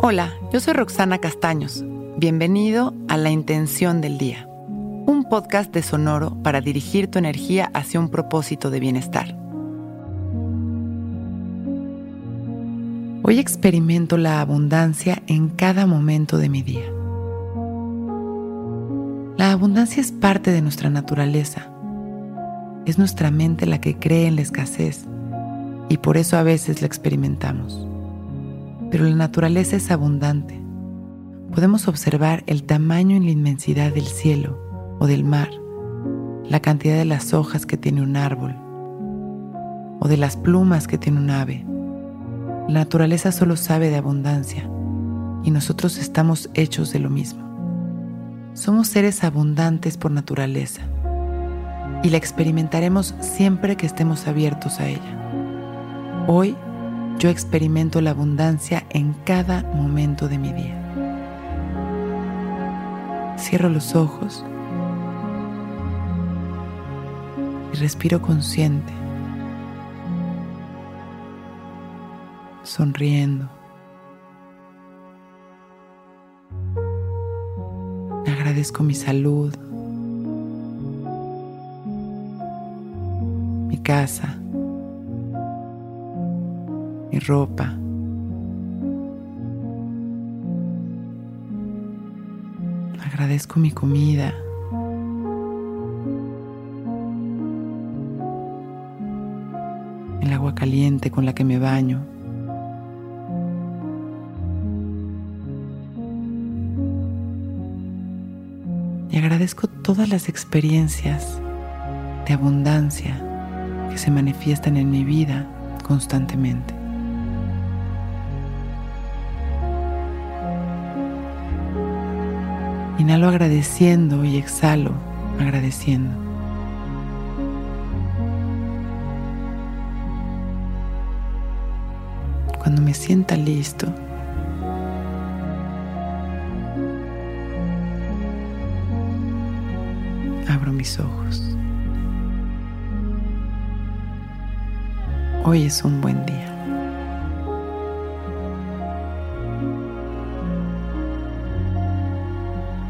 Hola, yo soy Roxana Castaños. Bienvenido a La Intención del Día, un podcast de Sonoro para dirigir tu energía hacia un propósito de bienestar. Hoy experimento la abundancia en cada momento de mi día. La abundancia es parte de nuestra naturaleza. Es nuestra mente la que cree en la escasez y por eso a veces la experimentamos. Pero la naturaleza es abundante. Podemos observar el tamaño y la inmensidad del cielo o del mar, la cantidad de las hojas que tiene un árbol o de las plumas que tiene un ave la naturaleza solo sabe de abundancia y nosotros estamos hechos de lo mismo. Somos seres abundantes por naturaleza y la experimentaremos siempre que estemos abiertos a ella. Hoy yo experimento la abundancia en cada momento de mi día. Cierro los ojos y respiro consciente. sonriendo. Agradezco mi salud, mi casa, mi ropa. Agradezco mi comida. El agua caliente con la que me baño. agradezco todas las experiencias de abundancia que se manifiestan en mi vida constantemente. Inhalo agradeciendo y exhalo agradeciendo. Cuando me sienta listo, abro mis ojos. Hoy es un buen día.